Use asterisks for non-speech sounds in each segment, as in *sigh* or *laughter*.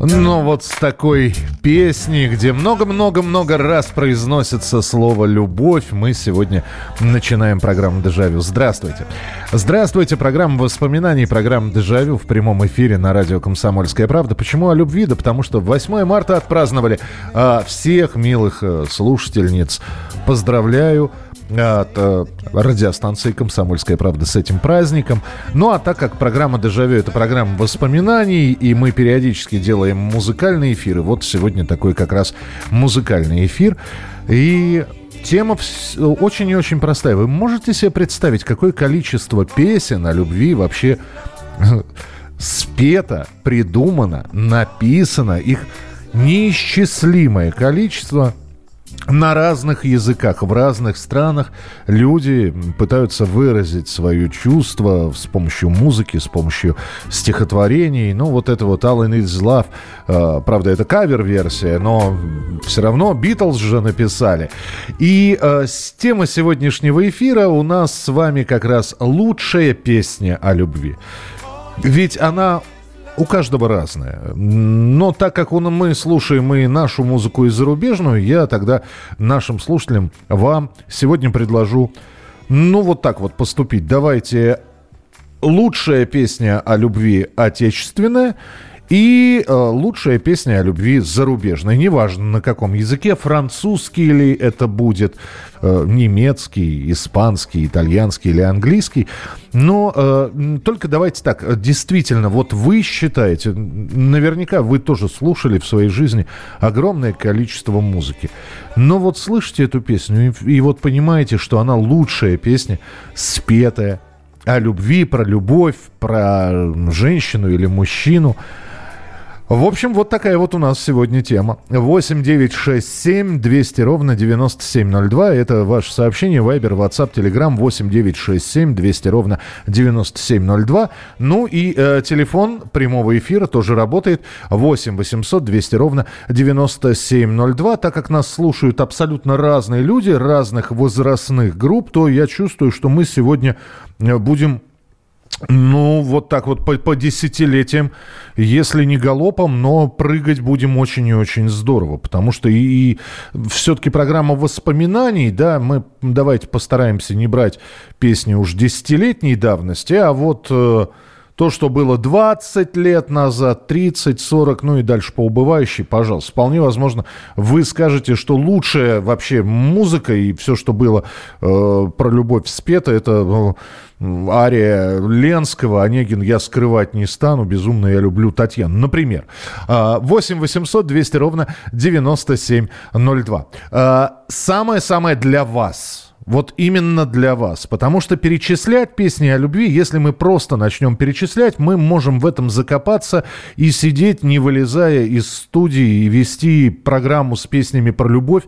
Ну вот с такой песней, где много-много-много раз произносится слово «любовь», мы сегодня начинаем программу «Дежавю». Здравствуйте. Здравствуйте, программа воспоминаний, программа «Дежавю» в прямом эфире на радио «Комсомольская правда». Почему о любви? Да потому что 8 марта отпраздновали а, всех милых а, слушательниц. Поздравляю от э, радиостанции «Комсомольская правда» с этим праздником. Ну, а так как программа «Дежавю» — это программа воспоминаний, и мы периодически делаем музыкальные эфиры, вот сегодня такой как раз музыкальный эфир. И тема очень и очень простая. Вы можете себе представить, какое количество песен о любви вообще спето, придумано, написано, их неисчислимое количество – на разных языках, в разных странах люди пытаются выразить свое чувство с помощью музыки, с помощью стихотворений. Ну, вот это вот All I Need Is Love, правда, это кавер-версия, но все равно Битлз же написали. И э, с темы сегодняшнего эфира у нас с вами как раз лучшая песня о любви. Ведь она у каждого разная. Но так как он, мы слушаем и нашу музыку, и зарубежную, я тогда нашим слушателям, вам сегодня предложу, ну, вот так вот поступить. Давайте лучшая песня о любви отечественная и э, лучшая песня о любви зарубежная. Неважно на каком языке, французский ли это будет, э, немецкий, испанский, итальянский или английский. Но э, только давайте так, действительно, вот вы считаете, наверняка вы тоже слушали в своей жизни огромное количество музыки. Но вот слышите эту песню и, и вот понимаете, что она лучшая песня, спетая, о любви, про любовь, про женщину или мужчину. В общем, вот такая вот у нас сегодня тема. 8 9 6 7 200 ровно 9702. Это ваше сообщение. Вайбер, WhatsApp, Telegram 8 9 6 7 200 ровно 9702. Ну и э, телефон прямого эфира тоже работает. 8 800 200 ровно 9702. Так как нас слушают абсолютно разные люди, разных возрастных групп, то я чувствую, что мы сегодня э, будем ну, вот так вот по, по десятилетиям, если не галопом, но прыгать будем очень и очень здорово, потому что и, и все-таки программа воспоминаний, да, мы давайте постараемся не брать песни уж десятилетней давности, а вот э, то, что было 20 лет назад, 30, 40, ну и дальше по убывающей, пожалуйста. Вполне возможно, вы скажете, что лучшая вообще музыка и все, что было э, про любовь спето, это э, ария Ленского, Онегин «Я скрывать не стану», «Безумно я люблю Татьяну». Например, А, 8 800 200 ровно 9702. А, Самое-самое для вас – вот именно для вас. Потому что перечислять песни о любви, если мы просто начнем перечислять, мы можем в этом закопаться и сидеть, не вылезая из студии и вести программу с песнями про любовь.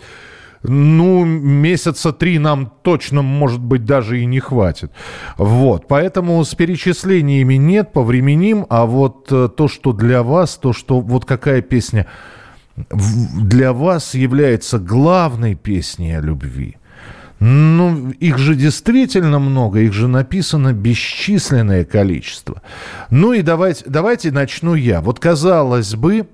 Ну, месяца три нам точно, может быть, даже и не хватит. Вот, поэтому с перечислениями нет, повременим, а вот э, то, что для вас, то, что вот какая песня для вас является главной песней о любви – ну, их же действительно много, их же написано бесчисленное количество. Ну и давайте, давайте начну я. Вот казалось бы,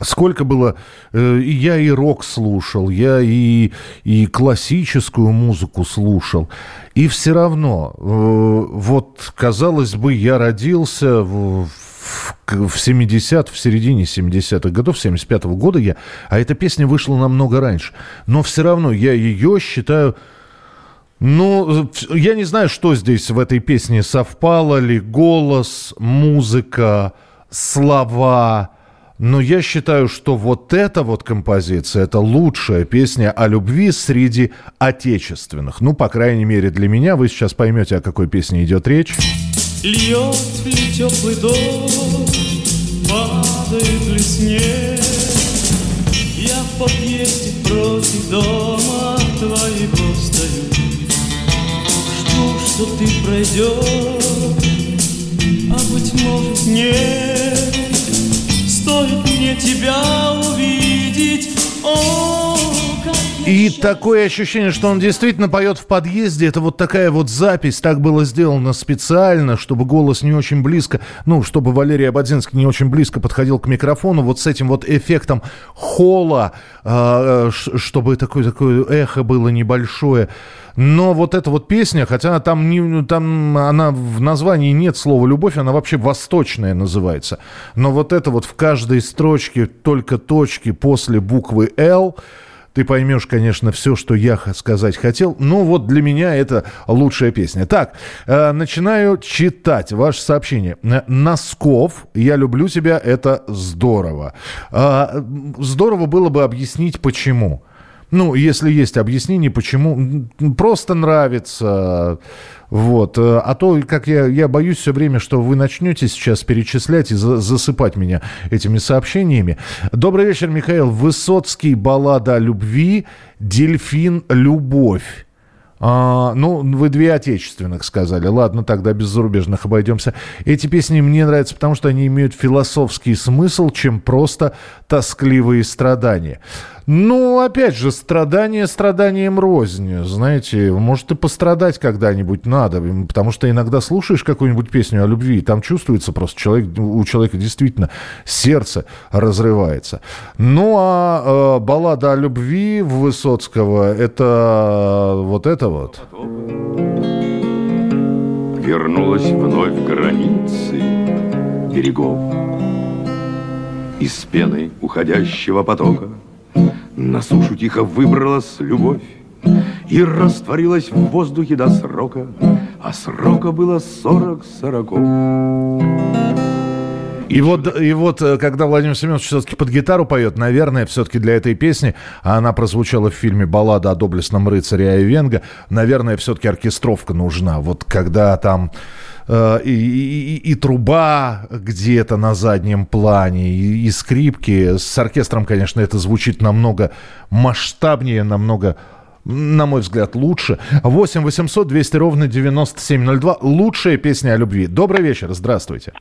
Сколько было... э, я и рок слушал, я и, и классическую музыку слушал. И все равно, э, вот, казалось бы, я родился в, в, в 70 в середине 70-х годов, 75-го года я, а эта песня вышла намного раньше. Но все равно я ее считаю Ну, я не знаю, что здесь в этой песне совпало ли. Голос, музыка, слова. Но я считаю, что вот эта вот композиция, это лучшая песня о любви среди отечественных. Ну, по крайней мере, для меня. Вы сейчас поймете, о какой песне идет речь. Льет ли теплый дождь, падает ли снег, Я в подъезде против дома твоего стою, Жду, что ты пройдешь, а быть может нет, Стоит мне тебя увидеть, о, И такое ощущение, что он действительно поет в подъезде. Это вот такая вот запись. Так было сделано специально, чтобы голос не очень близко, ну, чтобы Валерий Абадзинский не очень близко подходил к микрофону. Вот с этим вот эффектом холла, а, ш- чтобы такое, такое эхо было небольшое. Но вот эта вот песня, хотя там, не, там она в названии нет слова «любовь», она вообще «восточная» называется. Но вот это вот в каждой строчке только точки после буквы «Л», ты поймешь, конечно, все, что я сказать хотел. Ну, вот для меня это лучшая песня. Так, э, начинаю читать ваше сообщение. Э, Носков, я люблю тебя, это здорово. М, здорово было бы объяснить, почему. Ну, если есть объяснение, почему. Просто нравится. Вот. Э, А то, как я, я боюсь все время, что вы начнете сейчас перечислять и за- засыпать меня этими сообщениями. Добрый вечер, Михаил. Высоцкий, баллада о любви, дельфин, любовь. А, ну, вы две отечественных сказали. Ладно, тогда без зарубежных обойдемся. Эти песни мне нравятся, потому что они имеют философский смысл, чем просто тоскливые страдания. Ну, опять же, страдания страданием рознь. Знаете, может и пострадать когда-нибудь надо, потому что иногда слушаешь какую-нибудь песню о любви, и там чувствуется просто человек, у человека действительно сердце разрывается. Ну, а э, баллада о любви Высоцкого, это вот это вот. Вернулась вновь границы берегов Из пены уходящего потока На сушу тихо выбралась любовь И растворилась в воздухе до срока А срока было сорок сороков И вот, и вот, э, когда Владимир Семенович все-таки под гитару поет, наверное, все-таки для этой песни, а она прозвучала в фильме «Баллада о доблестном рыцаре Айвенга», наверное, все-таки оркестровка нужна. Вот когда там э, и, и- и- труба где-то на заднем плане, и, и скрипки. С оркестром, конечно, это звучит намного масштабнее, намного на мой взгляд, лучше. 8 800 200 ровно 9702. Лучшая песня о любви. Добрый вечер, здравствуйте.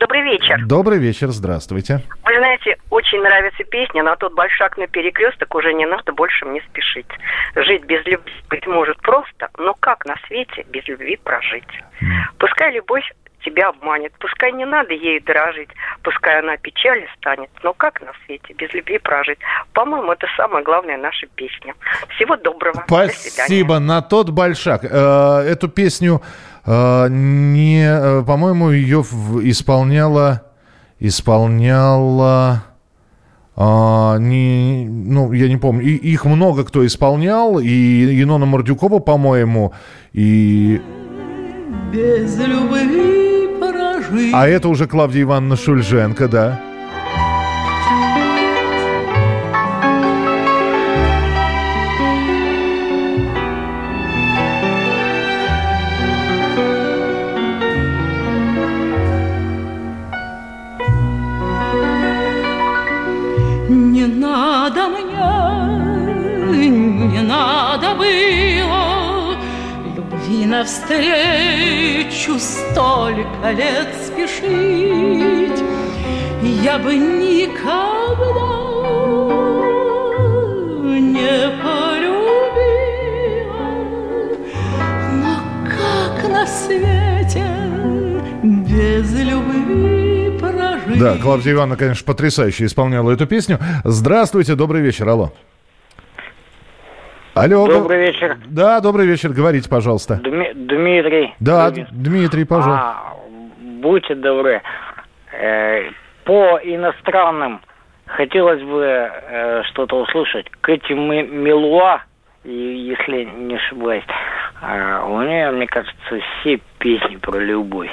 Добрый вечер. Добрый вечер, здравствуйте. Вы знаете, очень нравится песня «На тот большак на перекресток уже не надо больше мне спешить». Жить без любви, быть может, просто, но как на свете без любви прожить? Пускай любовь тебя обманет, пускай не надо ею дорожить, пускай она печалью станет, но как на свете без любви прожить? По-моему, это самая главная наша песня. Всего доброго. До. Спасибо. На тот большак. Э, Эту песню э, не, э, по-моему, ее исполняла, исполняла. А, не, ну, я не помню. И- их много кто исполнял. И Енона Мордюкова, по-моему. И... Без любви прожить. А это уже Клавдия Ивановна Шульженко, да. Надо было Любви навстречу столько лет спешить Я бы никогда не полюбила Но как на свете без любви прожить Да, Клавдия Ивановна, конечно, потрясающе исполняла эту песню. Здравствуйте, добрый вечер, алло. Алло. Добрый вечер, Да, добрый вечер, говорите, пожалуйста. Дми- Дмитрий. Да, Дмит- Дмитрий, пожалуйста. А, будьте добры. Э, по иностранным хотелось бы э, что-то услышать. Кэти М- Мелуа и- если не ошибаюсь. А, У нее, мне кажется, все песни про любовь.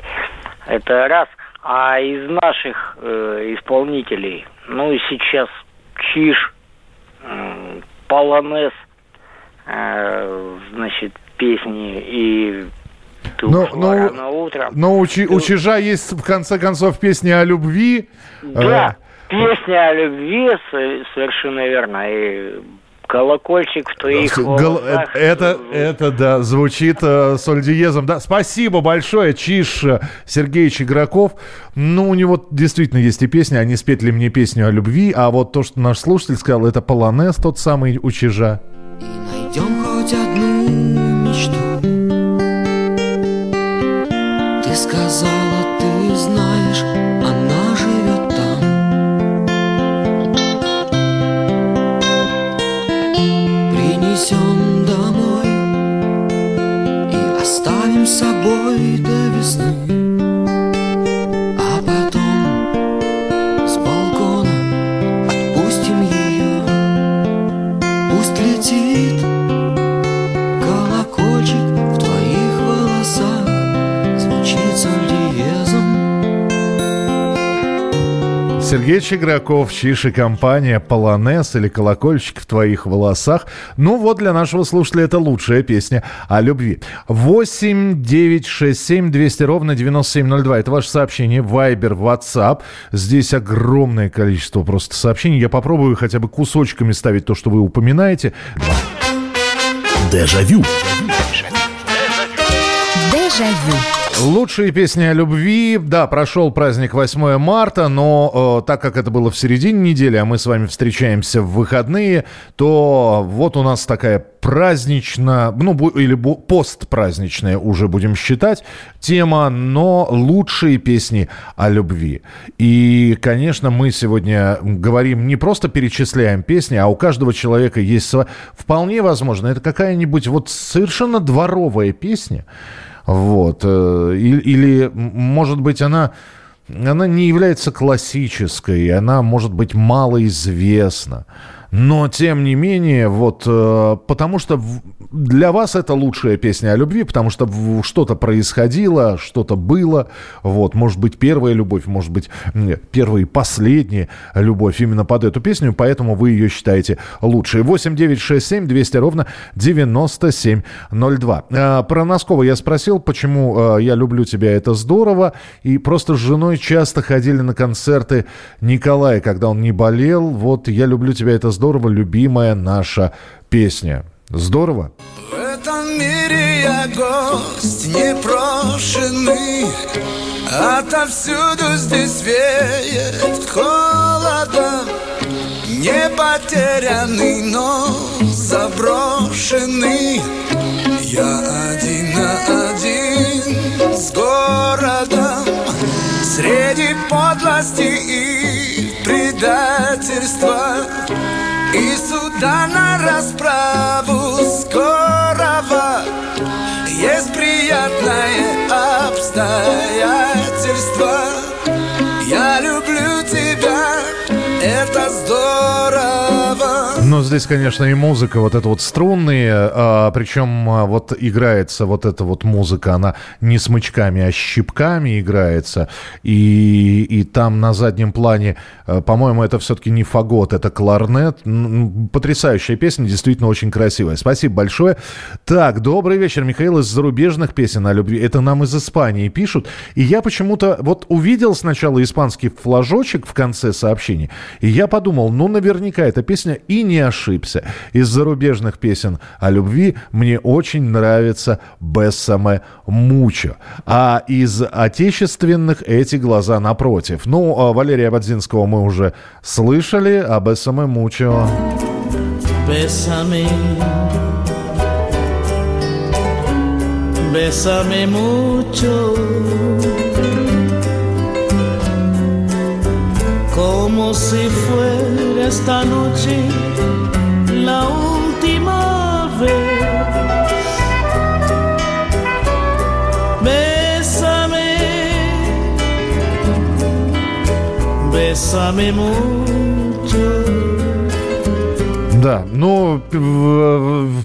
Это раз. А из наших э, исполнителей, ну и сейчас Чиж, м, Полонез, э, значит, песни и «Ты Ну, ушла ну, рано утром». Но у, Чи- у Чижа есть, в конце концов, песня о любви. Да, Э, песня о любви, совершенно верно. И колокольчик в твоих Гол- волосах. э, Это, это, да, звучит э, соль диезом. Да, спасибо большое, Чиш э, Сергеевич Игроков. Ну, у него действительно есть и песни, они спеть ли мне песню о любви, а вот то, что наш слушатель сказал, это полонез тот самый у Чижа. И найдем хоть одну Сергеевич Игроков, Чиш и компания, полонез или колокольчик в твоих волосах. Ну вот для нашего слушателя это лучшая песня о любви. 8 9 6 7 200 ровно 9702. Это ваше сообщение. Вайбер, WhatsApp. Здесь огромное количество просто сообщений. Я попробую хотя бы кусочками ставить то, что вы упоминаете. Дежавю. Дежавю. Лучшие песни о любви. Да, прошел праздник 8 марта, но э, так как это было в середине недели, а мы с вами встречаемся в выходные, то вот у нас такая праздничная, ну, или постпраздничная уже будем считать, тема, но лучшие песни о любви. И, конечно, мы сегодня говорим, не просто перечисляем песни, а у каждого человека есть сва- Вполне возможно, это какая-нибудь вот совершенно дворовая песня, вот. э, Или, может быть, она, она не является классической, она, может быть, малоизвестна. Но, тем не менее, вот, э, потому что для вас это лучшая песня о любви, потому что что-то происходило, что-то было, вот, может быть, первая любовь, может быть, м, первая и последняя любовь именно под эту песню, поэтому вы ее считаете лучшей. 8 9 6 7 200 ровно 9702. А, про Носкова я спросил, почему а, «Я люблю тебя» это здорово, и просто с женой часто ходили на концерты Николая, когда он не болел. Вот «Я люблю тебя» это здорово, любимая наша песня. Здорово? В этом мире я гость непрошенный. Отовсюду здесь веет холодом. Не потерянный, но заброшенный. Я один на один с городом. Среди подлости и предательства Суда на расправу скорого Есть приятное обстоятельство Ну, здесь, конечно, и музыка, вот это вот струнные, а, причем а, вот играется вот эта вот музыка, она не смычками, а щипками играется, и, и там на заднем плане, а, по-моему, это все-таки не фагот, это кларнет. Потрясающая песня, действительно очень красивая. Спасибо большое. Так, добрый вечер, Михаил, из зарубежных песен о любви. Это нам из Испании пишут, и я почему-то вот увидел сначала испанский флажочек в конце сообщения, и я подумал, ну, наверняка эта песня и не ошибся. Из зарубежных песен о любви мне очень нравится «Бессаме Мучо». А из отечественных «Эти глаза напротив». Ну, а Валерия Бадзинского мы уже слышали, а «Бессаме Мучо». Bésame, bésame mucho, como si fuera esta noche la última vez. Bésame, bésame mucho. Ну,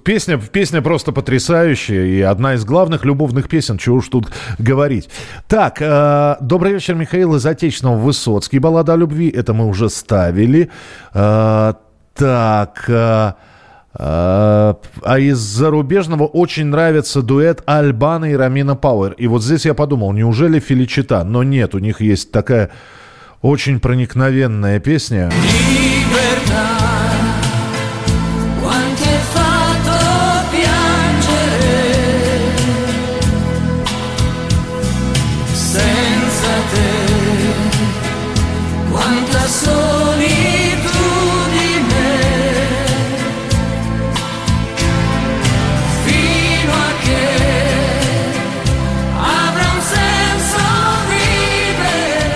песня, песня просто потрясающая и одна из главных любовных песен, чего уж тут говорить. Так, э, добрый вечер, Михаил из Отечественного Высоцкий, баллада о любви, это мы уже ставили. Э, так, э, э, а из зарубежного очень нравится дуэт Альбана и Рамина Пауэр. И вот здесь я подумал, неужели Феличита? Но нет, у них есть такая очень проникновенная песня.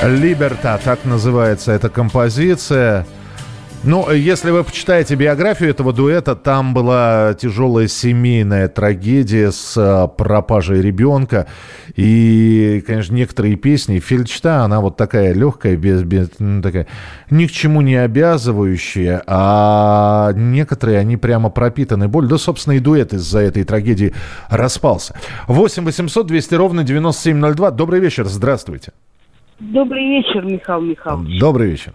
Либерта, так называется эта композиция. Ну, если вы почитаете биографию этого дуэта, там была тяжелая семейная трагедия с э, пропажей ребенка. И, конечно, некоторые песни, Фельдшта, она вот такая легкая, без, без, ну, такая, ни к чему не обязывающая, а некоторые, они прямо пропитаны болью. Да, собственно, и дуэт из-за этой трагедии распался. 8 800 200 ровно 9702. Добрый вечер, здравствуйте. Добрый вечер, Михаил Михайлович. Добрый вечер.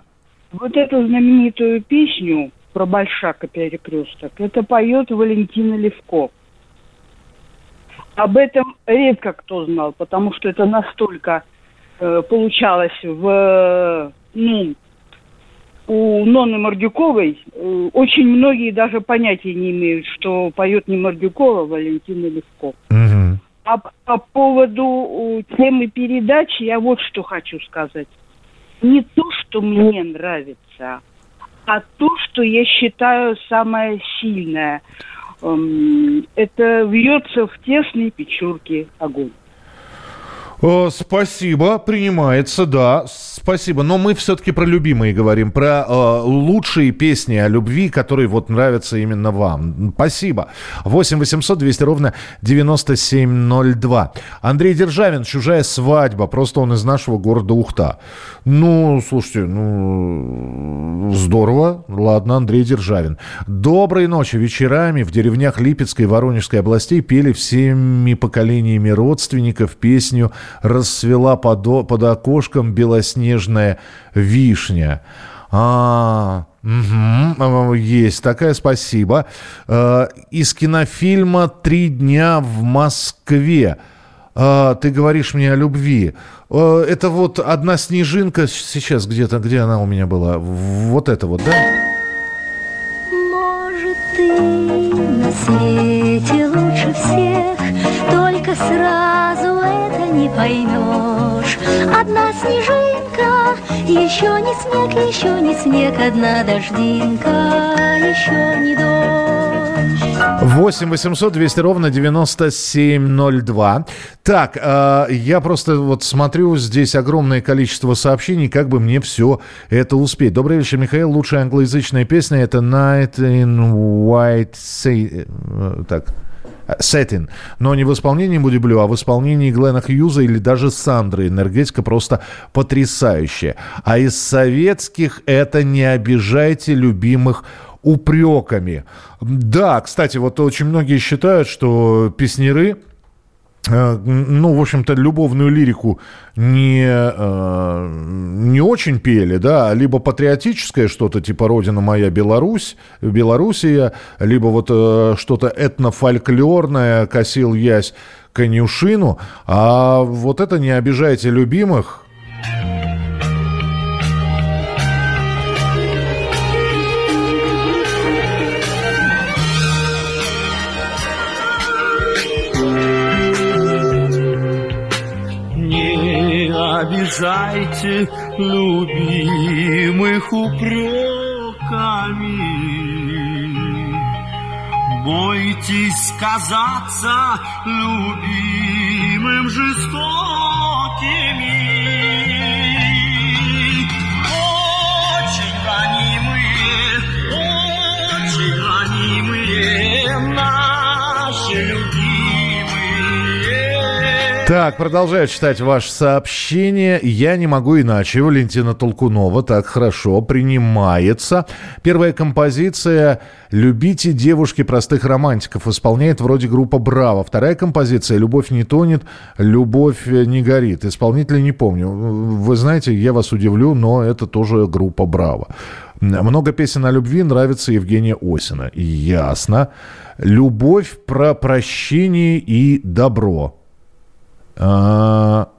Вот эту знаменитую песню про Большака перекресток, это поет Валентина Левко. Об этом редко кто знал, потому что это настолько э, получалось в, э, ну, у Нонны Мордюковой. э, очень многие даже понятия не имеют, что поет не Мордюкова, а Валентина Левко. Мгм. А по поводу темы передачи я вот что хочу сказать. Не то, что мне нравится, а то, что я считаю самое сильное. Эм, Это вьется в тесной печурке огонь. О, спасибо, принимается, да, спасибо. Но мы все-таки про любимые говорим, про э, лучшие песни о любви, которые вот нравятся именно вам. Спасибо. 8 800 200 ровно 9702. Андрей Державин, «Чужая свадьба», просто он из нашего города Ухта. Ну, слушайте, ну, здорово. Ладно, Андрей Державин. Доброй ночи. Вечерами в деревнях Липецкой и Воронежской областей пели всеми поколениями родственников песню «Расцвела под, под окошком белоснежная вишня». А, а, есть такая, спасибо. Э, Из кинофильма «Три дня в Москве». А, ты говоришь мне о любви. Э, Это вот одна снежинка сейчас где-то, где она у меня была? Вот это вот, да? Поймешь. Одна снежинка, еще не снег, еще не снег, одна дождинка, еще не дождь. 8 800 200 ровно 9702. Так, э, я просто вот смотрю, здесь огромное количество сообщений, как бы мне все это успеть. Добрый вечер, Михаил. Лучшая англоязычная песня это Night in White Sa- э, Так, Сеттин. Но не в исполнении Буди Блю, а в исполнении Глена Хьюза или даже Сандры. Энергетика просто потрясающая. А из советских это «Не обижайте любимых упреками». Да, кстати, вот очень многие считают, что песнеры ну, в общем-то, любовную лирику не, э, не очень пели, да, либо патриотическое что-то типа «Родина моя, Беларусь», «Белоруссия», либо вот э, что-то этнофольклорное «Косил ясь конюшину», а вот это «Не обижайте любимых», обижайте любимых упреками. Бойтесь казаться любимым жестокими. Очень ранимые, очень ранимые наши Так, продолжаю читать ваше сообщение. Я не могу иначе. Валентина Толкунова. Так, хорошо. Принимается. Первая композиция «Любите девушки простых романтиков» исполняет вроде группа «Браво». Вторая композиция «Любовь не тонет, любовь не горит». Исполнителя не помню. Вы знаете, я вас удивлю, но это тоже группа «Браво». Много песен о любви нравится Евгения Осина. Ясно. Любовь про прощение и добро. А,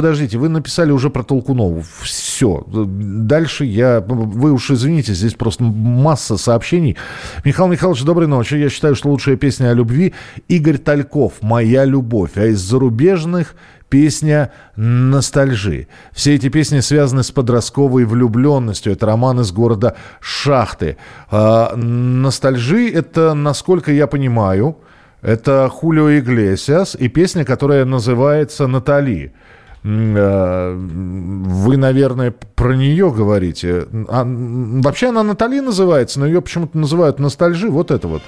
Подождите, вы написали уже про Толкунову. Все. Дальше я... Вы уж извините, здесь просто масса сообщений. Михаил Михайлович, доброй ночи. Я считаю, что лучшая песня о любви Игорь Тальков «Моя любовь». А из зарубежных песня «Ностальжи». Все эти песни связаны с подростковой влюбленностью. Это роман из города Шахты. А, «Ностальжи» — это, насколько я понимаю, это Хулио Иглесиас и песня, которая называется «Натали». Э, вы, наверное, про нее говорите. А, вообще она Натали называется, но ее почему-то называют ностальжи. Вот это вот.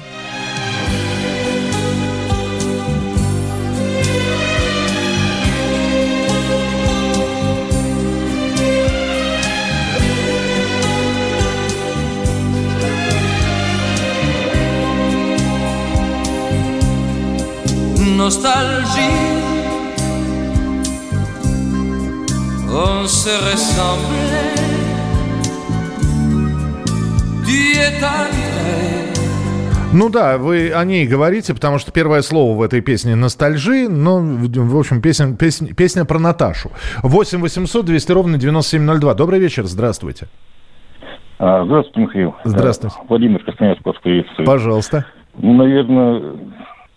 Nostalgie. On se ressemblait, tu es entré. Ну да, вы о ней говорите, потому что первое слово в этой песне ностальжи, но, в общем, песня, песня, песня про Наташу. 8 800 200 ровно 9702. Добрый вечер, здравствуйте. А, здравствуйте, Михаил. Здравствуйте. Владимир Красноярск вас приветствует. Пожалуйста. Ну, наверное,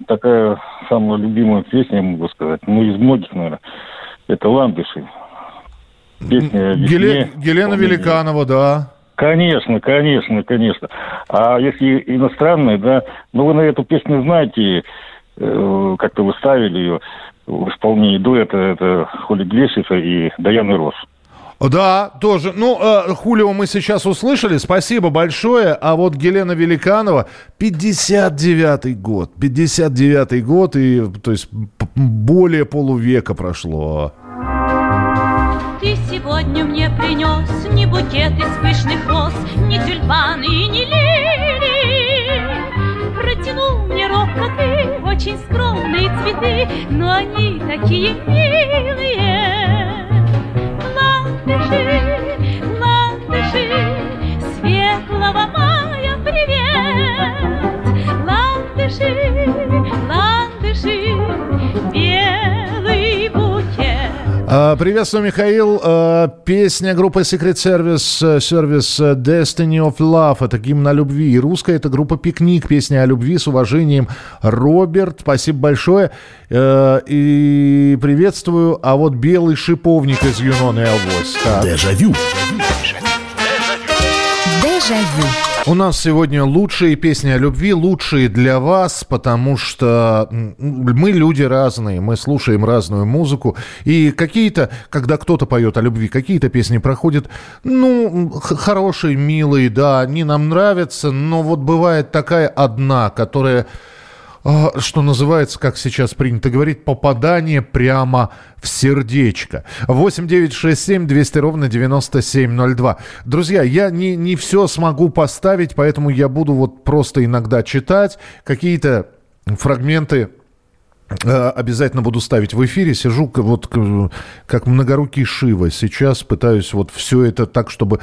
такая самая любимая песня, я могу сказать, ну, из многих, наверное, это «Ландыши». Песня Геле... Гелена Великанова, да. Конечно, конечно, конечно. А если иностранные, да, ну вы на эту песню знаете, э, как-то вы ставили ее в исполнении дуэта, это Холи Глешиса и Даяны Росс. Да, тоже. Ну, э, Хулио мы сейчас услышали, спасибо большое. А вот Гелена Великанова, 59-й год. 59-й год, и, то есть более полувека прошло. Ты сегодня мне принес не букет из пышных роз, не тюльпаны и не лилии. Протянул мне робко ты очень скромные цветы, но они такие милые ландыши, ландыши, светлого мая привет. Ландыши, Приветствую, Михаил. А, Песня группы Secret Service, э, сервис э, Destiny of Love. Это гимн о любви. И русская это группа Пикник. Песня о любви с уважением. Роберт, спасибо большое. Э, И приветствую. А вот белый шиповник из Юнона и Авось. Так. Дежавю. Дежавю. У нас сегодня лучшие песни о любви, лучшие для вас, потому что мы люди разные, мы слушаем разную музыку, и какие-то, когда кто-то поет о любви, какие-то песни проходят, ну, хорошие, милые, да, они нам нравятся, но вот бывает такая одна, которая что называется, как сейчас принято говорить, попадание прямо в сердечко. 8 9 6 7 200 ровно 9702. Друзья, я не, не все смогу поставить, поэтому я буду вот просто иногда читать какие-то фрагменты Обязательно буду ставить в эфире. Сижу вот как многорукий Шива. Сейчас пытаюсь вот все это так, чтобы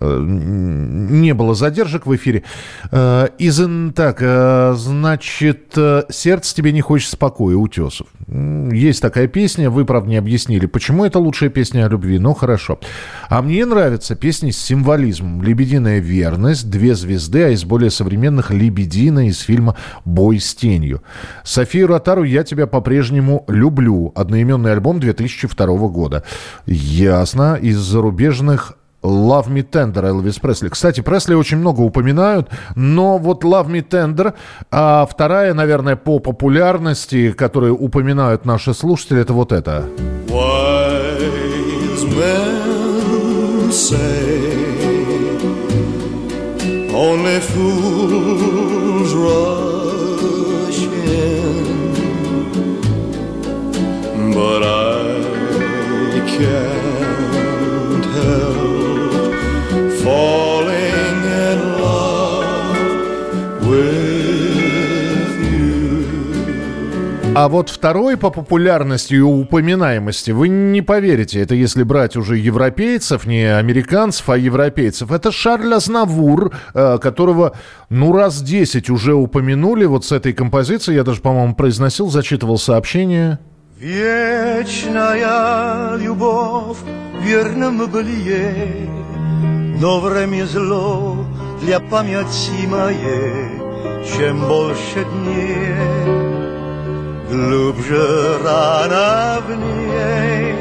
э, не было задержек в эфире. Э, Из, ин- так, э, значит, э, «Сердце тебе не хочет спокоя» Утесов. Есть такая песня, вы, правда, не объяснили, почему это лучшая песня о любви, но хорошо. А мне нравятся песни с символизмом. «Лебединая верность», «Две звезды», а из более современных «Лебедина» из фильма «Бой с тенью». Софию Ротару «Я тебя по-прежнему люблю». Одноименный альбом 2002 года. Ясно. Из зарубежных Love Me Tender Элвис Пресли. Кстати, Пресли очень много упоминают, но вот Love Me Tender, а вторая, наверное, по популярности, которую упоминают наши слушатели, это вот это. Wise men say only fools but I can't help falling in love with you. А вот второй по популярности и упоминаемости, вы не поверите, это если брать уже европейцев, не американцев, а европейцев, это Шарль Азнавур, э, которого, ну, раз 10 уже упомянули вот с этой композицией. Я даже, по-моему, произносил, зачитывал сообщение. Вечная любовь в верном былье, Но время зло для памяти моей, Чем больше дней, глубже рана в ней.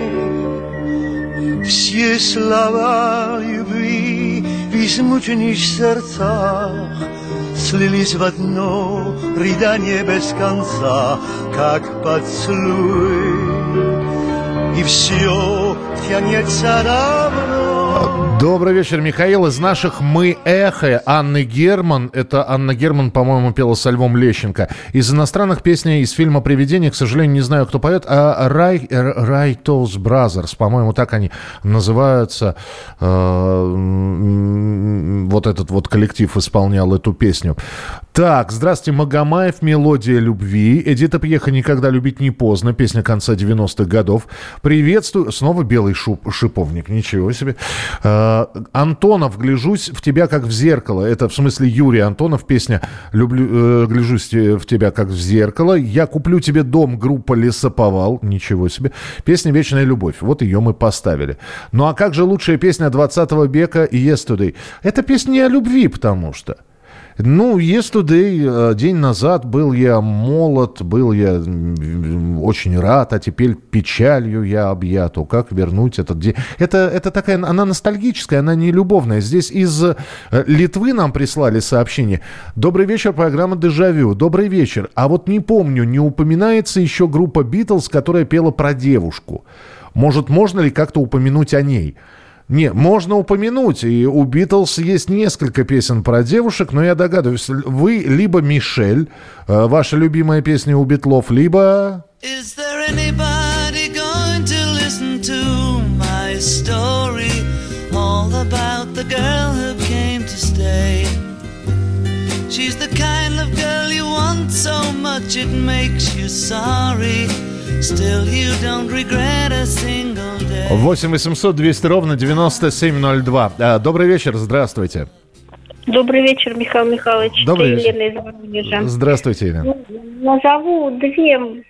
Все слова любви в измученных сердцах Слились в одно рыдание без конца, Как поцелуй, и все тянется давно. Добрый вечер, Михаил. Из наших «Мы эхо» Анны Герман. Это Анна Герман, по-моему, пела со Львом Лещенко. Из иностранных песней из фильма «Привидение», к сожалению, не знаю, кто поет, а Righ-, Righteous Brothers, по-моему, так они называются. Э, Вот этот вот коллектив исполнял эту песню. Так, здравствуйте, Магомаев, «Мелодия любви». Эдита Пьеха «Никогда любить не поздно», песня конца 90-х годов. Приветствую. Снова белый шуп, шиповник, ничего себе. Э, Антонов, гляжусь в тебя как в зеркало. Это в смысле Юрий Антонов, песня «Люблю, э, гляжусь в тебя как в зеркало». Я куплю тебе дом, группа Лесоповал. Ничего себе. Песня «Вечная любовь». Вот ее мы поставили. Ну а как же лучшая песня 20 века «Yesterday»? Это песня о любви, потому что... Ну, yesterday, э, день назад был я молод, был я очень рад, а теперь печалью я объят. О, Как вернуть этот день? Это, это такая, она ностальгическая, она не любовная. Здесь из э, Литвы нам прислали сообщение. Добрый вечер, программа «Дежавю». Добрый вечер. А вот не помню, не упоминается еще группа «Битлз», которая пела про девушку. Может, можно ли как-то упомянуть о ней? Не, можно упомянуть, и у Битлз есть несколько песен про девушек, но я догадываюсь, вы либо Мишель, э, ваша любимая песня у Битлов, либо... Is there going to to my story? All about the girl who came to stay. She's the kind of girl you want so much it makes you sorry. Still, you don't regret a single day. 8 800 200 ровно 9702. Э, Добрый вечер, здравствуйте. Добрый вечер, Михаил Михайлович. Добрый вечер. Елена из Воронежа. Здравствуйте, Елена. Назову две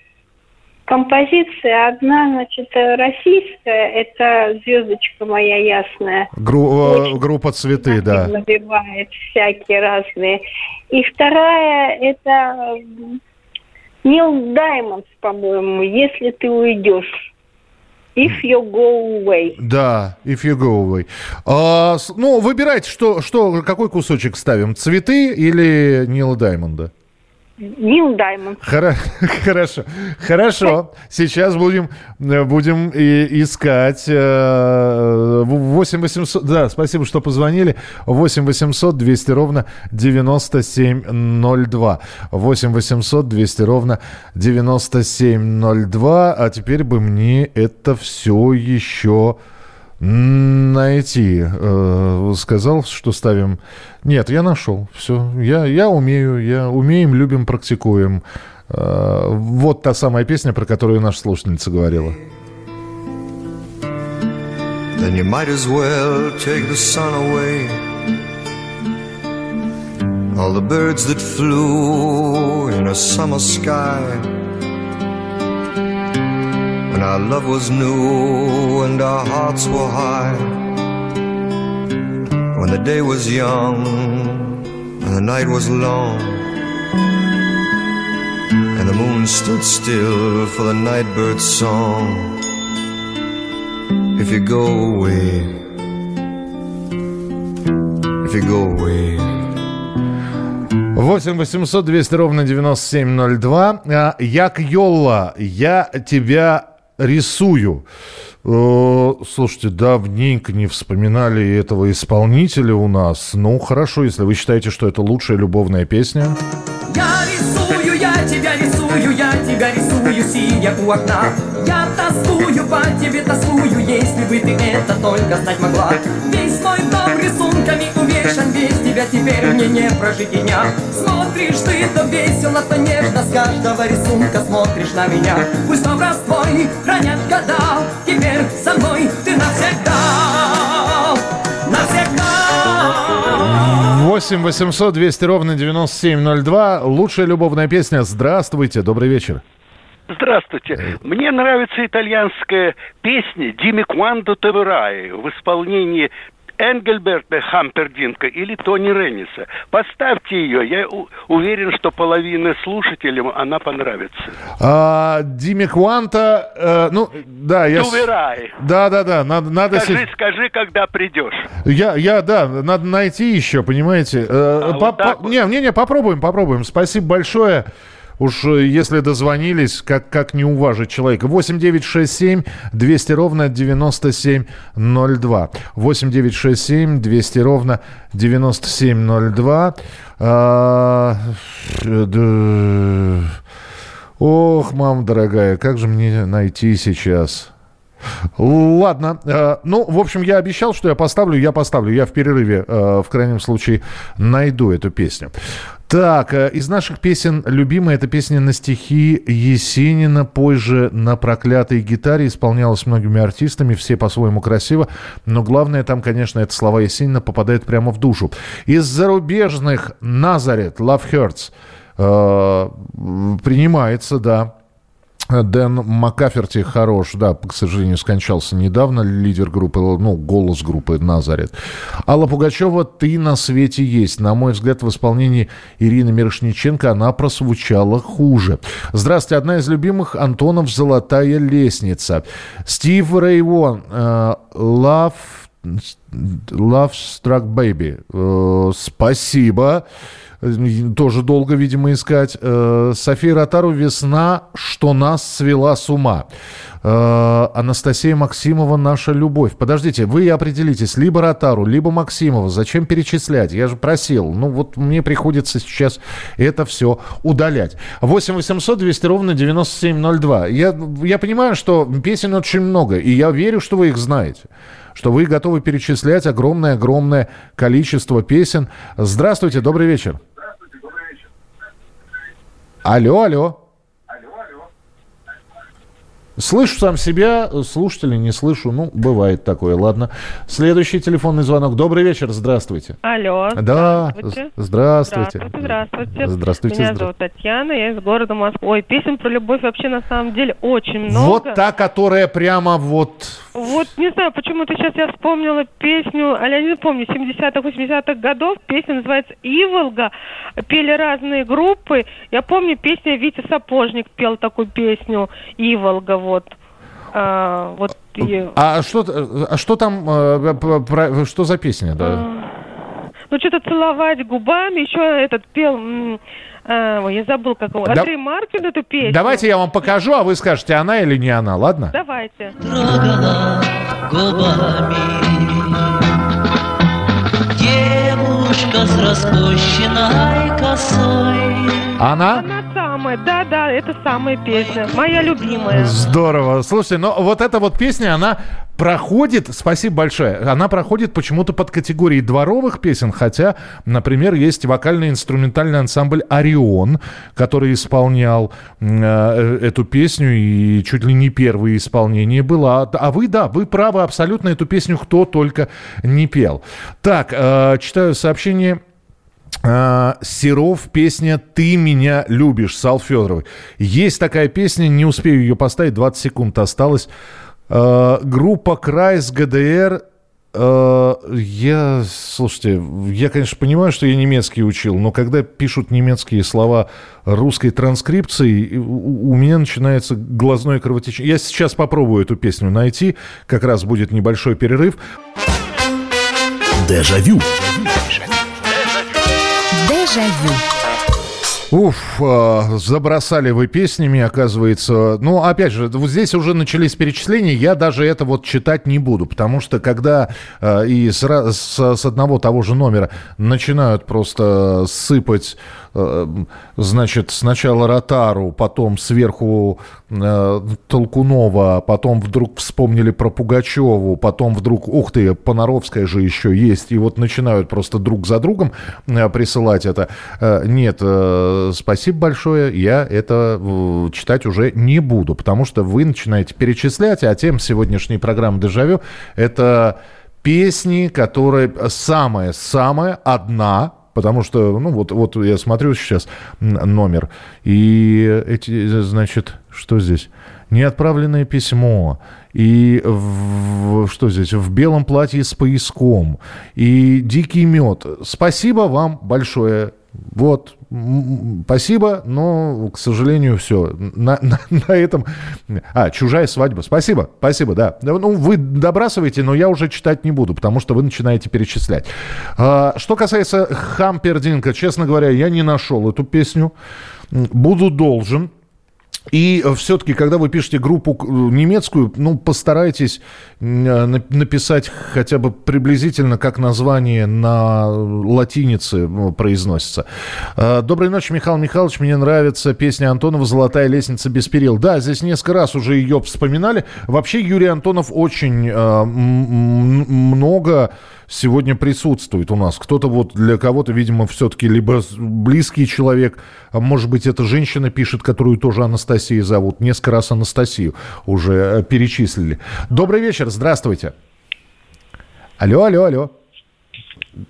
композиции. Одна, значит, э, российская, это «Звездочка моя ясная». Гру- э, группа «Цветы», да. Набивает всякие разные. И вторая, это м, Нил Даймондс, по-моему, «Если ты уйдешь». If you go away. Да, if you go away. А, ну, выбирайте, что, что, какой кусочек ставим, «Цветы» или Нила Даймонда? Нил Даймонд. Хоро- *laughs* Хорошо, хорошо. Сейчас будем, э, будем и- искать. э, 8 800, да, спасибо, что позвонили. 8 800 200 ровно 9702. 8 800 200 ровно 9702. А теперь бы мне это все еще найти. Э, Сказал, что ставим... Нет, я нашел. Все. Я, я умею. Я умеем, любим, практикуем. Э, Вот та самая песня, про которую наша слушательница говорила. Then you might as well take the sun away. All the birds that flew in a summer sky. When our love was new and our hearts were high. When the day was young and the night was long. And the moon stood still for the nightbird's song. If you go away, if you go away. 8 800 200 ровно 9702. А, Як Йолла, я тебя рисую. Э, Слушайте, давненько не вспоминали этого исполнителя у нас. Ну, хорошо, если вы считаете, что это лучшая любовная песня. Я рисую, я тебя рисую, я сидя у окна Я тоскую по тебе, тоскую, если бы ты это только знать могла Весь мой дом рисунками увешан, без тебя теперь мне не прожить дня Смотришь ты то весело, то нежно, с каждого рисунка смотришь на меня Пусть образ твой хранят года, теперь со мной ты навсегда Навсегда 8 800 200 ровно 9702. Лучшая любовная песня. Здравствуйте, добрый вечер. Здравствуйте. Мне нравится итальянская песня «Дими Квандо Теверай» в исполнении Энгельберта Хампердинка или Тони Ренниса. Поставьте ее. Я уверен, что половина слушателям она понравится. А, Диме Кванта, э, ну, да, я... с- Туверай. Да, да, да, надо... надо Скажи, се- скажи, когда придешь. Я, я, да, надо найти еще, понимаете. Э, А, по- вот по- Не, не, не, попробуем, попробуем. Спасибо большое. Уж э, если дозвонились, как, как не уважить человека. 8 9 6 7 200 ровно 9702. 8 9 6 7 200 ровно 9702. А, да. Ох, мама дорогая, как же мне найти сейчас? Ладно. э, ну, в общем, я обещал, что я поставлю, я поставлю. Я в перерыве, э, в крайнем случае, найду эту песню. Так, э, из наших песен любимая эта песня на стихи Есенина, позже на проклятой гитаре, исполнялась многими артистами, все по-своему красиво, но главное там, конечно, это слова Есенина попадают прямо в душу. Из зарубежных Назарет, Love Hurts, э, принимается, да. Дэн Маккаферти хорош, да, к сожалению, скончался недавно, лидер группы, ну, голос группы «Назарет». Алла Пугачева «Ты на свете есть». На мой взгляд, в исполнении Ирины Мирошниченко она прозвучала хуже. Здравствуйте, одна из любимых Антонов «Золотая лестница». Стив Рэй Вон э, «Love Love Struck Baby. Э, спасибо. Э, Тоже долго, видимо, искать. Э, София Ротару «Весна, что нас свела с ума». Э, Анастасия Максимова «Наша любовь». Подождите, вы определитесь, либо Ротару, либо Максимова. Зачем перечислять? Я же просил. Ну вот мне приходится сейчас это все удалять. 8 800 200 ровно 9702. Я, я понимаю, что песен очень много, и я верю, что вы их знаете что вы готовы перечислять огромное-огромное количество песен. Здравствуйте, добрый вечер. Алло, алло. Слышу сам себя, слушатели не слышу. Ну, бывает такое, ладно. Следующий телефонный звонок. Добрый вечер, здравствуйте. Алло. Да, Здравствуйте. здравствуйте. Здравствуйте, здравствуйте. Здравствуйте, Меня здра- зовут Татьяна, я из города Москвы. Ой, песен про любовь вообще на самом деле очень много. Вот та, которая прямо вот... Вот не знаю, почему-то сейчас я вспомнила песню, а я не помню, 70-х, 80-х годов. Песня называется «Иволга». Пели разные группы. Я помню, песня Витя Сапожник пел такую песню «Иволга». Вот. А, вот и- А что, а что там, э, про- что за песня? Да? Ну, что-то целовать губами. Еще этот пел... а, ой, я забыл, как его. Да- Андрей Маркин эту песню. Давайте я вам покажу, а вы скажете, она или не она, ладно? Давайте. Девушка с распущенной косой Она? Она самая, да-да, это самая песня. Моя любимая. Здорово. Слушайте, но вот эта вот песня, она проходит, спасибо большое, она проходит почему-то под категорией дворовых песен, хотя, например, есть вокально-инструментальный ансамбль «Орион», который исполнял м, э, эту песню, и чуть ли не первое исполнение было. А, а вы, да, вы правы, абсолютно эту песню кто только не пел. Так, э, читаю сообщение. А, Серов, песня «Ты меня любишь» с Ал Федоровой. Есть такая песня, не успею ее поставить, 20 секунд осталось. А, группа «Крайс ГДР» а, я, слушайте, я, конечно, понимаю, что я немецкий учил, но когда пишут немецкие слова русской транскрипции, у, у меня начинается глазное кровотечение. Я сейчас попробую эту песню найти, как раз будет небольшой перерыв. Дежавю. Дежавю. Уф, а, забросали вы песнями, оказывается. Ну, опять же, вот здесь уже начались перечисления, я даже это вот читать не буду, потому что когда э, и с, с, с одного того же номера начинают просто сыпать значит, сначала Ротару, потом сверху э, Толкунова, потом вдруг вспомнили про Пугачеву, потом вдруг, ух ты, Понаровская же еще есть, и вот начинают просто друг за другом э, присылать это. Э, нет, э, спасибо большое, я это э, читать уже не буду, потому что вы начинаете перечислять, а тем сегодняшней программы «Дежавю» это песни, которые самая-самая одна, потому что, ну, вот, вот я смотрю сейчас номер, и эти, значит, что здесь? Неотправленное письмо, и в, что здесь? В белом платье с пояском, и дикий мед. Спасибо вам большое. Вот, спасибо, но, к сожалению, все. На, на, на этом... А, чужая свадьба. Спасибо, спасибо, да. Ну, вы добрасываете, но я уже читать не буду, потому что вы начинаете перечислять. А, что касается Хампердинка, честно говоря, я не нашел эту песню. Буду должен. И все-таки, когда вы пишете группу немецкую, ну, постарайтесь написать хотя бы приблизительно, как название на латинице ну, произносится. А, Доброй ночи, Михаил Михайлович. Мне нравится песня Антонова «Золотая лестница без перил». Да, здесь несколько раз уже ее вспоминали. Вообще Юрий Антонов очень э, много сегодня присутствует у нас. Кто-то вот для кого-то, видимо, все-таки либо близкий человек, а может быть, это женщина пишет, которую тоже Анастасия зовут. Несколько раз Анастасию уже э, перечислили. Добрый вечер, здравствуйте. Алло, алло, алло.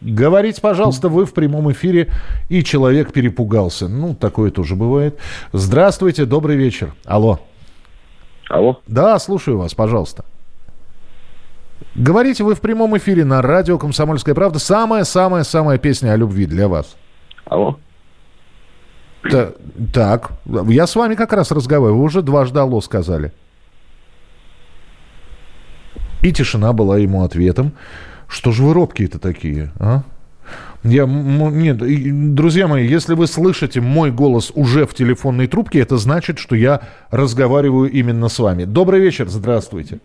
Говорите, пожалуйста, вы в прямом эфире, и человек перепугался. Ну, такое тоже бывает. Здравствуйте, добрый вечер. Алло. Алло. Да, слушаю вас, пожалуйста. Говорите вы в прямом эфире на радио «Комсомольская правда». Самая-самая-самая песня о любви для вас. Алло. Та, так, я с вами как раз разговариваю. Вы уже дважды алло сказали. И тишина была ему ответом. Что же вы робкие-то такие, а? Я, нет, друзья мои, если вы слышите мой голос уже в телефонной трубке, это значит, что я разговариваю именно с вами. Добрый вечер, здравствуйте.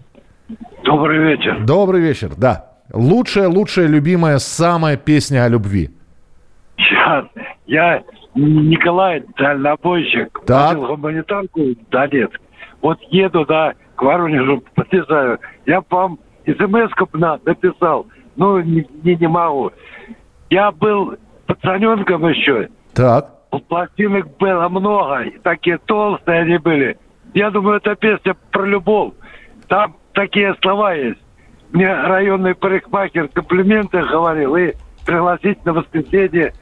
Добрый вечер. Добрый вечер, да. Лучшая, лучшая, любимая, самая песня о любви. Сейчас. Я Николай, дальнобойщик. Так. Гуманитарку до нет. Вот еду, да, к Воронежу, подъезжаю. Я вам смс-ку написал. Ну, не, не, не могу. Я был пацаненком еще. Так. Пластинок было много. Такие толстые они были. Я думаю, это песня про любовь. Там такие слова есть. Мне районный парикмахер комплименты говорил и пригласить на воскресенье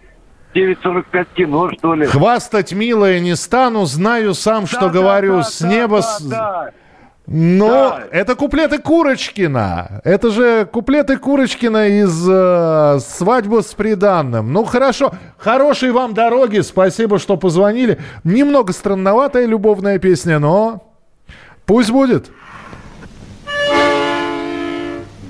9.45 кино, что ли. Хвастать, милая, не стану, знаю сам, что говорю, с неба... с- Да, Ну, это куплеты Курочкина. Это же куплеты Курочкина из э, «Свадьбы с приданным». Ну, хорошо. Хорошей вам дороги. Спасибо, что позвонили. Немного странноватая любовная песня, но пусть будет.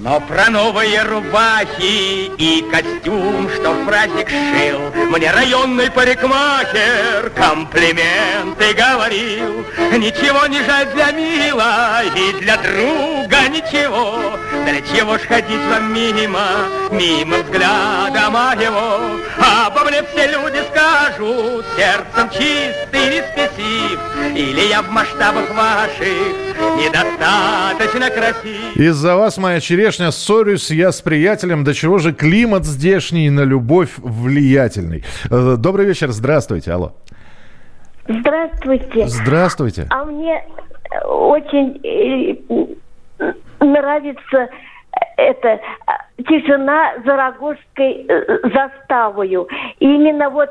Но про новые рубахи и костюм, что в праздник шил, Мне районный парикмахер комплименты говорил. Ничего не жаль для мила и для друга ничего. Для чего ж ходить вам мимо, мимо взгляда моего? Обо мне все люди скажут, сердцем чистый и спесив, Или я в масштабах ваших недостаточно красив. Из-за вас, моя черешня, ссорюсь я с приятелем. До чего же климат здешний на любовь влиятельный. Э, Добрый вечер, здравствуйте, алло. Здравствуйте. Здравствуйте. А мне э, очень э, нравится это тишина за Рогожской э, заставою. Именно вот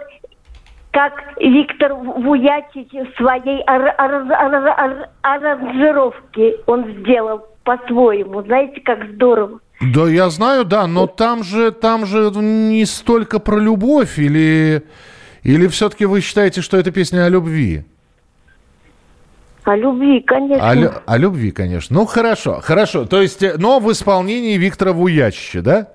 как Виктор Вуячич в своей ар- ар- ар- ар- аранжировке он сделал по-своему. Знаете, как здорово. Да, я знаю, да, но там же, там же не столько про любовь или, или все-таки вы считаете, что это песня о любви? О любви, конечно. О, лю- о любви, конечно. Ну, хорошо, хорошо. То есть, э, но в исполнении Виктора Вуячича, да?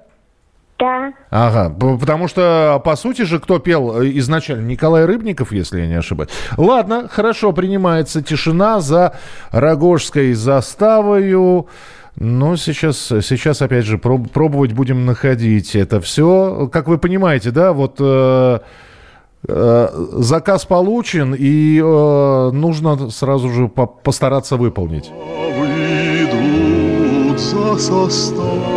Да. Ага, потому что, по сути же, кто пел э, изначально? Николай Рыбников, если я не ошибаюсь. Ладно, хорошо, принимается тишина за Рогожской заставою. Ну, сейчас, сейчас опять же, проб- пробовать будем находить это все. Как вы понимаете, да, вот... э, Э, заказ получен, и э, нужно сразу же по- постараться выполнить. идут за составами,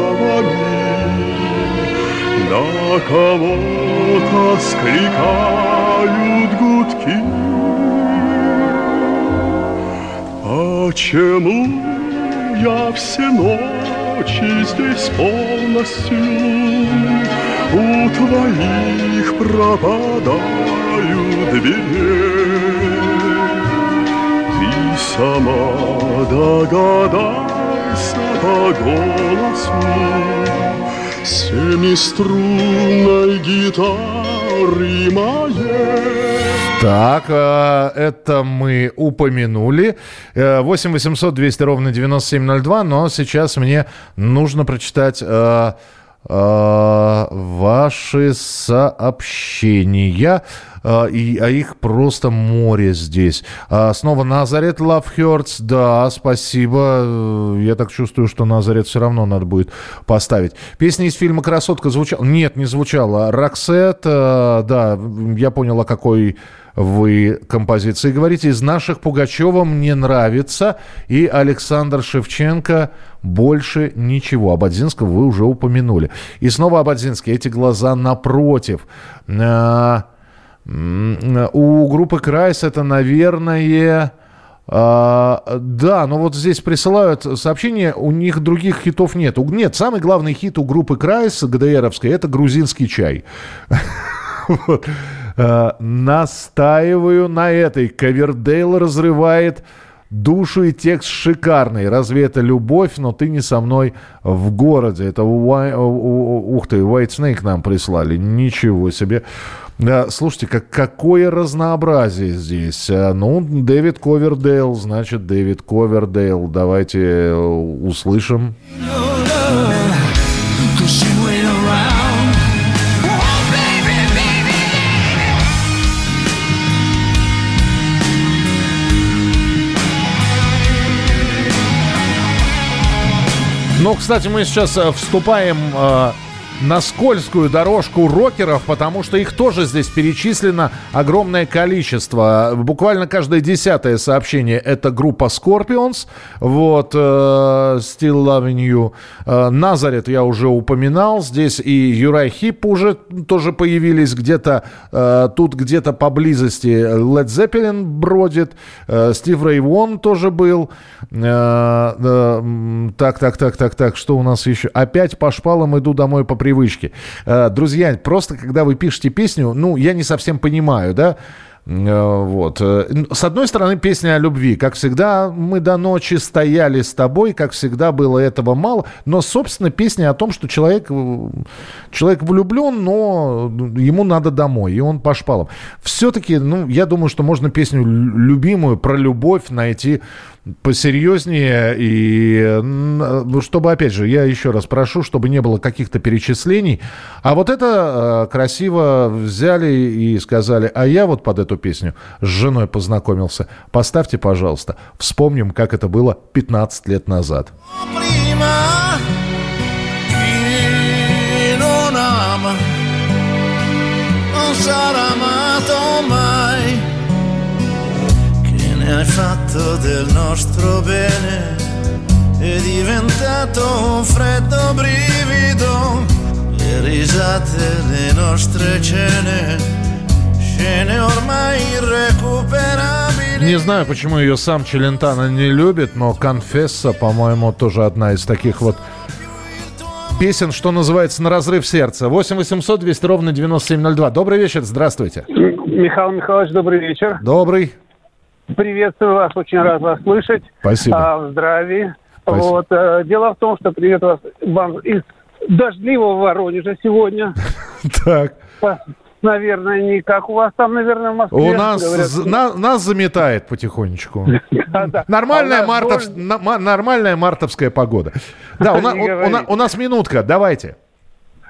на кого-то скликают гудки. Почему я все ночи здесь полностью у твоих пропадаю дверей? Ты сама догадайся по голосу Семиструнной гитары моей Так, э, это мы упомянули. Э, 8 800 200 ровно 9702, но сейчас мне нужно прочитать э, ваши сообщения. Э, и, а их просто море здесь. А, снова Назарет Love. Да, спасибо. Я так чувствую, что Назарет все равно надо будет поставить. Песня из фильма «Красотка» звучала? Нет, не звучала. Роксет, э, да, я понял, о какой вы композиции говорите. Из наших Пугачева мне нравится. И Александр Шевченко больше ничего. Абадзинского вы уже упомянули. И снова Ободзинский. Эти глаза напротив. А, У группы Kreis это, наверное... а, да, но вот здесь присылают сообщение, у них других хитов нет. Нет, самый главный хит у группы Kreis, ГДРовской, это грузинский чай. *laughs* Э, Настаиваю на этой. Ковердейл разрывает душу и текст шикарный. Разве это любовь, но ты не со мной в городе. Это ух ты, White Snake нам прислали. Ничего себе. Да, слушайте, как, какое разнообразие здесь. Э, Ну, Дэвид Ковердейл, значит, Дэвид Ковердейл. Давайте э, услышим. Cause Ну, кстати, мы сейчас э, вступаем э, на скользкую дорожку рокеров, потому что их тоже здесь перечислено огромное количество. Буквально каждое десятое сообщение это группа Scorpions. Вот, э, Still Loving You. Э, Назарет я уже упоминал. Здесь и Юрай Хип уже тоже появились где-то. э, тут где-то поблизости Led Zeppelin бродит. э, Стив Рэй Вон тоже был. Э, так, так, так, так, так. Что у нас еще? Опять по шпалам иду домой по привычке. Э, Друзья, просто когда вы пишете песню, ну, я не совсем понимаю, да, Э, Вот. Э, С одной стороны, песня о любви. Как всегда, мы до ночи стояли с тобой, как всегда было этого мало. Но, собственно, песня о том, что человек, человек влюблен, но ему надо домой, и он по шпалам. Все-таки, ну, я думаю, что можно песню лю- любимую про любовь найти посерьезнее и ну, чтобы опять же я еще раз прошу чтобы не было каких-то перечислений. А вот это э, красиво взяли и сказали а я вот под эту песню с женой познакомился поставьте пожалуйста вспомним как это было 15 лет назад. Prima ne hai fatto del nostro bene è diventato un freddo brivido le risate le nostre cene scene ormai irrecuperabili Не знаю, почему ее сам Челентано не любит, но «Конфесса», по-моему, тоже одна из таких вот песен, что называется, на разрыв сердца. 8 800 200 ровно 9702. Добрый вечер, здравствуйте. Михаил Михайлович, добрый вечер. Добрый. Приветствую вас, очень рад вас слышать. Спасибо. А, здравии. Спасибо. Вот, э, дело в том, что привет вас, вам из дождливого Воронежа сегодня. *laughs* Так. Наверное, не как у вас там, наверное, в Москве. У нас, говорят. на- нас заметает потихонечку. *laughs* Нормальная, А мартов- нормальная мартовская погода. Да, у *laughs* нас минутка, давайте.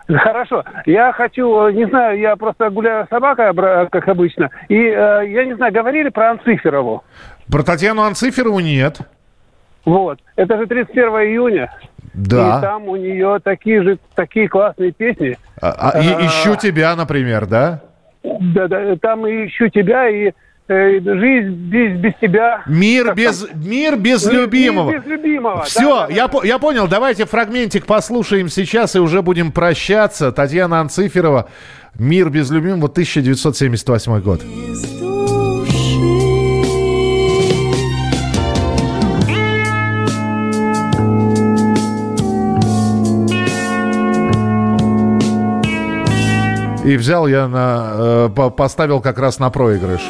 *laughs* Хорошо. Я хочу, э, не знаю, я просто гуляю с собакой, обра- как обычно, и э, я не знаю, говорили про Анциферову. Про Татьяну Анциферову нет. Вот. Это же 31 июня. Да. И там у нее такие же, такие классные песни. А- а, и- А, ищу тебя, например, да? Да, да, там и ищу тебя, и э, жизнь без, без тебя. Мир без, мир без Мир- любимого. Мир без любимого. Все, да, да, я, по- я понял. Давайте фрагментик послушаем сейчас и уже будем прощаться. Татьяна Анциферова. Мир без любимого, 1978 год. И взял я на... э, по- поставил как раз на проигрыш.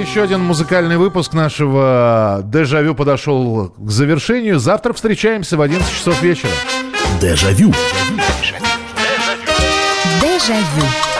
Еще один музыкальный выпуск нашего «Дежавю» подошел к завершению. Завтра встречаемся в 11 часов вечера. Дежавю. Дежавю.